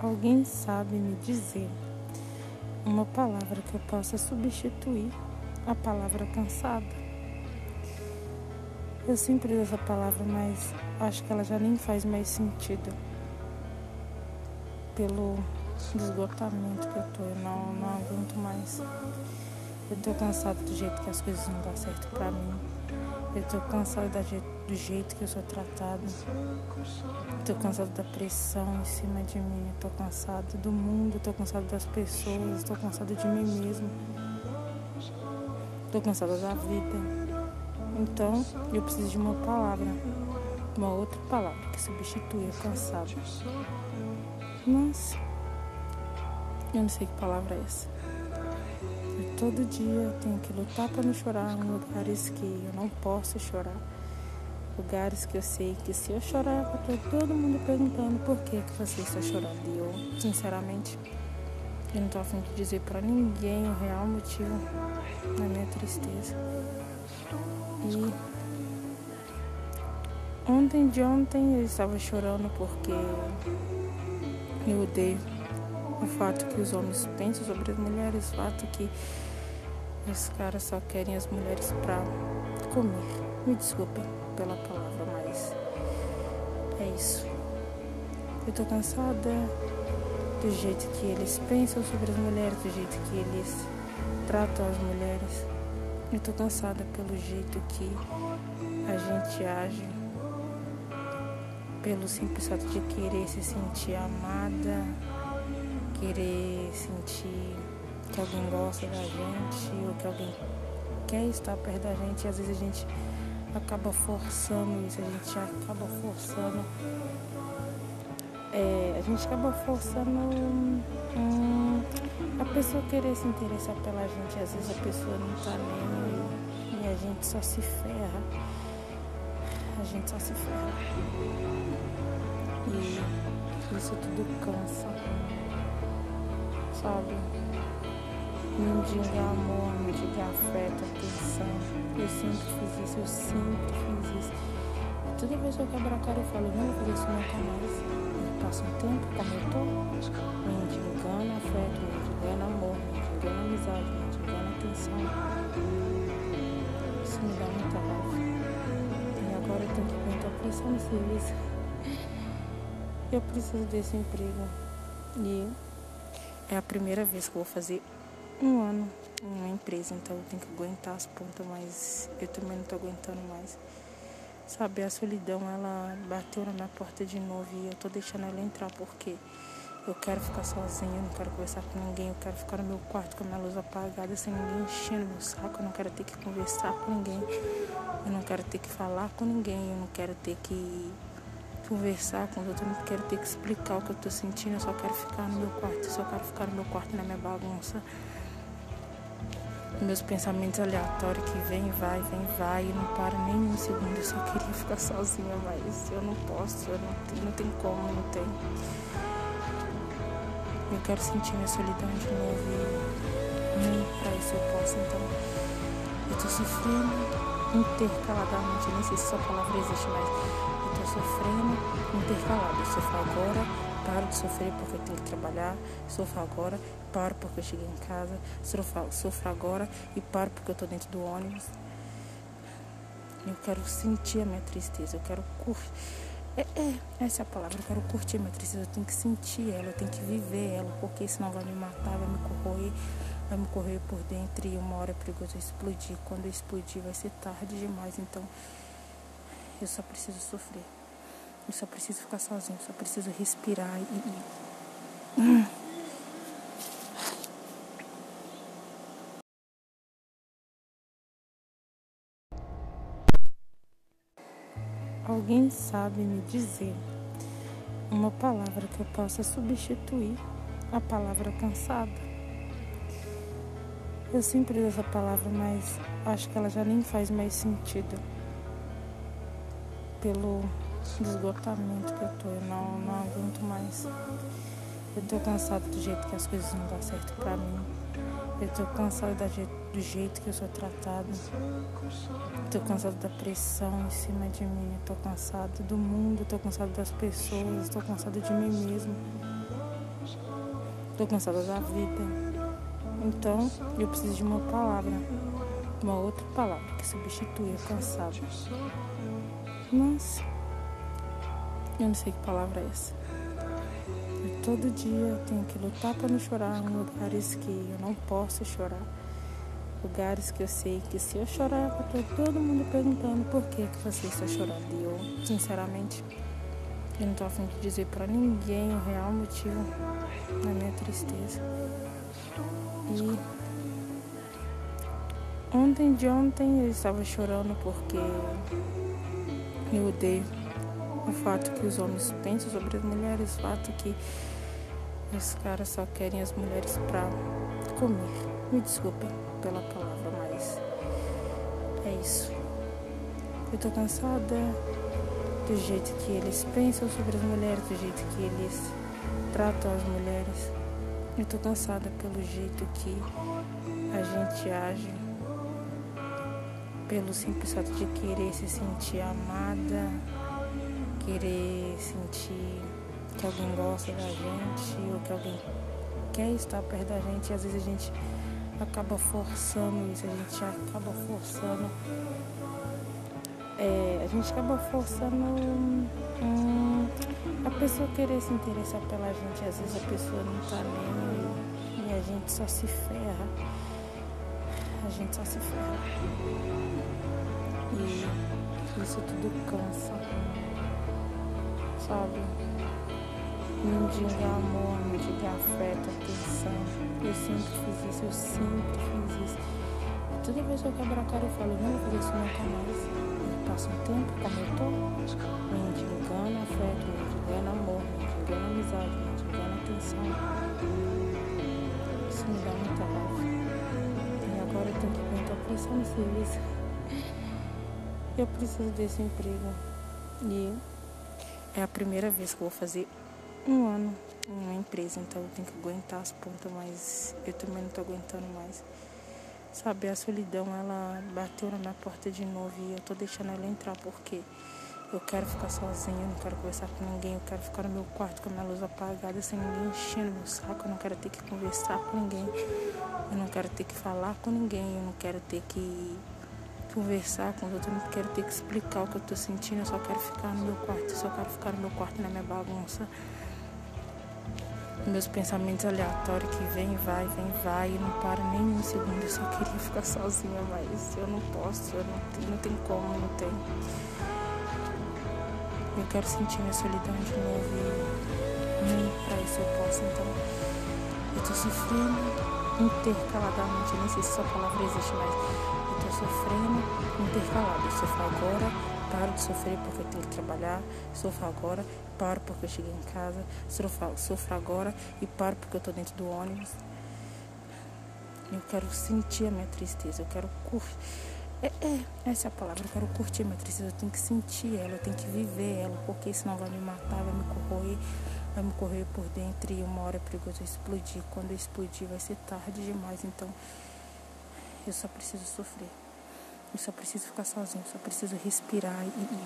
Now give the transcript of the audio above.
Alguém sabe me dizer uma palavra que eu possa substituir a palavra cansada? Eu sempre uso essa palavra, mas acho que ela já nem faz mais sentido pelo esgotamento que eu tô. Eu não, não aguento mais. Eu tô cansado do jeito que as coisas não dão certo pra mim. Eu tô cansado do jeito que eu sou tratada. Eu tô cansado da pressão em cima de mim. Tô cansado do mundo, tô cansado das pessoas, tô cansado de mim mesmo. Tô cansada da vida. Então, eu preciso de uma palavra, uma outra palavra que substitui o cansado. Mas, eu não sei que palavra é essa. Todo dia eu tenho que lutar para não chorar em lugares que eu não posso chorar. Lugares que eu sei que se eu chorar, vai ter todo mundo perguntando por que, que você está chorando. E eu, sinceramente, eu não estou afim de dizer para ninguém o real motivo da minha tristeza. E ontem de ontem eu estava chorando porque eu odeio o fato que os homens pensam sobre as mulheres, o fato que os caras só querem as mulheres pra comer. Me desculpem pela palavra, mas é isso. Eu tô cansada do jeito que eles pensam sobre as mulheres, do jeito que eles tratam as mulheres. Eu tô cansada pelo jeito que a gente age, pelo simples fato de querer se sentir amada, querer sentir que alguém gosta da gente ou que alguém quer estar perto da gente e às vezes a gente acaba forçando isso, a gente acaba forçando. É, a gente acaba forçando hum, a pessoa querer se interessar pela gente, às vezes a pessoa não tá nem e a gente só se ferra. A gente só se ferra. E isso tudo cansa. Sabe? Mendigar amor, mendigar afeto, atenção. Eu sempre fiz isso, eu sempre fiz isso. Toda vez que eu quebro a cara, eu falo, não fazer isso nunca mais. Passa um tempo, como eu tô, mendigando afeto, mendigando amor, mendigando amizade, mendigando atenção. Isso me dá muita raiva. E agora eu tenho que aguentar pressão no serviço. Eu preciso desse emprego. E é a primeira vez que eu vou fazer um ano uma empresa, então eu tenho que aguentar as pontas, mas eu também não tô aguentando mais. Sabe, a solidão, ela bateu na minha porta de novo e eu tô deixando ela entrar porque eu quero ficar sozinha, eu não quero conversar com ninguém, eu quero ficar no meu quarto com a minha luz apagada, sem ninguém enchendo meu saco, eu não quero ter que conversar com ninguém, eu não quero ter que falar com ninguém, eu não quero ter que conversar com os outros, eu não quero ter que explicar o que eu tô sentindo, eu só quero ficar no meu quarto, eu só quero ficar no meu quarto na minha bagunça meus pensamentos aleatórios que vem, vai, vem, vai, e não para nem um segundo. Eu só queria ficar sozinha, mas eu não posso, eu não, não tem como, não tem. Eu quero sentir minha solidão de novo e nem pra isso eu posso, então eu tô sofrendo intercaladamente, nem sei se essa palavra existe, mas eu tô sofrendo intercalado. Eu sofro agora, paro de sofrer porque eu tenho que trabalhar, sofro agora, paro porque eu cheguei em casa, sofro, sofro agora e paro porque eu estou dentro do ônibus. Eu quero sentir a minha tristeza, eu quero curtir. É, é, essa é a palavra, eu quero curtir a minha tristeza, eu tenho que sentir ela, eu tenho que viver ela, porque senão vai me matar, vai me corroer, vai me corroer por dentro e uma hora é perigoso explodir. Quando eu explodir vai ser tarde demais, então eu só preciso sofrer. Eu só preciso ficar sozinho, só preciso respirar e. Hum. Alguém sabe me dizer uma palavra que eu possa substituir a palavra cansada? Eu sempre uso essa palavra, mas acho que ela já nem faz mais sentido pelo esgotamento que eu tô. Eu não, não aguento mais. Eu tô cansada do jeito que as coisas não dão certo pra mim. Eu tô cansada do jeito que eu sou tratada. Eu tô cansada da pressão em cima de mim. Eu tô cansada do mundo, tô cansada das pessoas, tô cansada de mim mesmo. Tô cansada da vida. Então, eu preciso de uma palavra. Uma outra palavra que substitui o cansado. Mas, eu não sei que palavra é essa. E todo dia eu tenho que lutar para não chorar em lugares que eu não posso chorar. Lugares que eu sei que se eu chorar, vai ter todo mundo perguntando por que, que você está chorando. E eu, sinceramente, eu não tô afim de dizer para ninguém o real motivo da minha tristeza. E ontem de ontem eu estava chorando porque eu odeio o fato que os homens pensam sobre as mulheres, o fato que os caras só querem as mulheres para comer. Me desculpem pela palavra, mas é isso. Eu tô cansada do jeito que eles pensam sobre as mulheres, do jeito que eles tratam as mulheres. Eu tô cansada pelo jeito que a gente age, pelo simples fato de querer se sentir amada, querer sentir que alguém gosta da gente ou que alguém quer estar perto da gente e às vezes a gente acaba forçando isso, a gente acaba forçando é, a gente acaba forçando hum, a pessoa querer se interessar pela gente. Às vezes a pessoa não tá nem e a gente só se ferra. A gente só se ferra. E isso tudo cansa. Sabe? Diga amor, não diga afeto, atenção. Eu sempre fiz isso, eu sempre fiz isso. Toda vez que eu quebro a cara eu falo, não vou fazer isso nunca mais passa um tempo, como eu tô, me indicando afeto, me indicando amor, me indicando amizade, me indicando atenção. Isso me dá muita raiva. E agora eu tenho que aguentar pressão no serviço. Eu preciso desse emprego. E é a primeira vez que eu vou fazer um ano em uma empresa, então eu tenho que aguentar as pontas, mas eu também não tô aguentando mais. Sabe, a solidão, ela bateu na minha porta de novo e eu tô deixando ela entrar porque eu quero ficar sozinha, eu não quero conversar com ninguém, eu quero ficar no meu quarto com a minha luz apagada, sem ninguém enchendo meu saco, eu não quero ter que conversar com ninguém, eu não quero ter que falar com ninguém, eu não quero ter que conversar com os outros, eu não quero ter que explicar o que eu tô sentindo, eu só quero ficar no meu quarto, eu só quero ficar no meu quarto na minha bagunça meus pensamentos aleatórios que vem, vai, vem, vai, e não para nem um segundo. Eu só queria ficar sozinha, mas eu não posso, eu não, não tem como, não tem. Eu quero sentir minha solidão de novo e nem pra isso eu posso, então eu tô sofrendo intercaladamente, nem sei se essa palavra existe mais. Eu tô sofrendo intercalado, eu sofro agora, paro de sofrer porque eu tenho que trabalhar, sofro agora, paro porque eu cheguei em casa, sofro, sofro agora e paro porque eu estou dentro do ônibus. Eu quero sentir a minha tristeza, eu quero curtir. É, é, essa é a palavra, eu quero curtir a minha tristeza, eu tenho que sentir ela, eu tenho que viver ela, porque senão vai me matar, vai me corroer, vai me corroer por dentro e uma hora é perigoso explodir. Quando eu explodir vai ser tarde demais, então eu só preciso sofrer. Eu só preciso ficar sozinho, só preciso respirar e,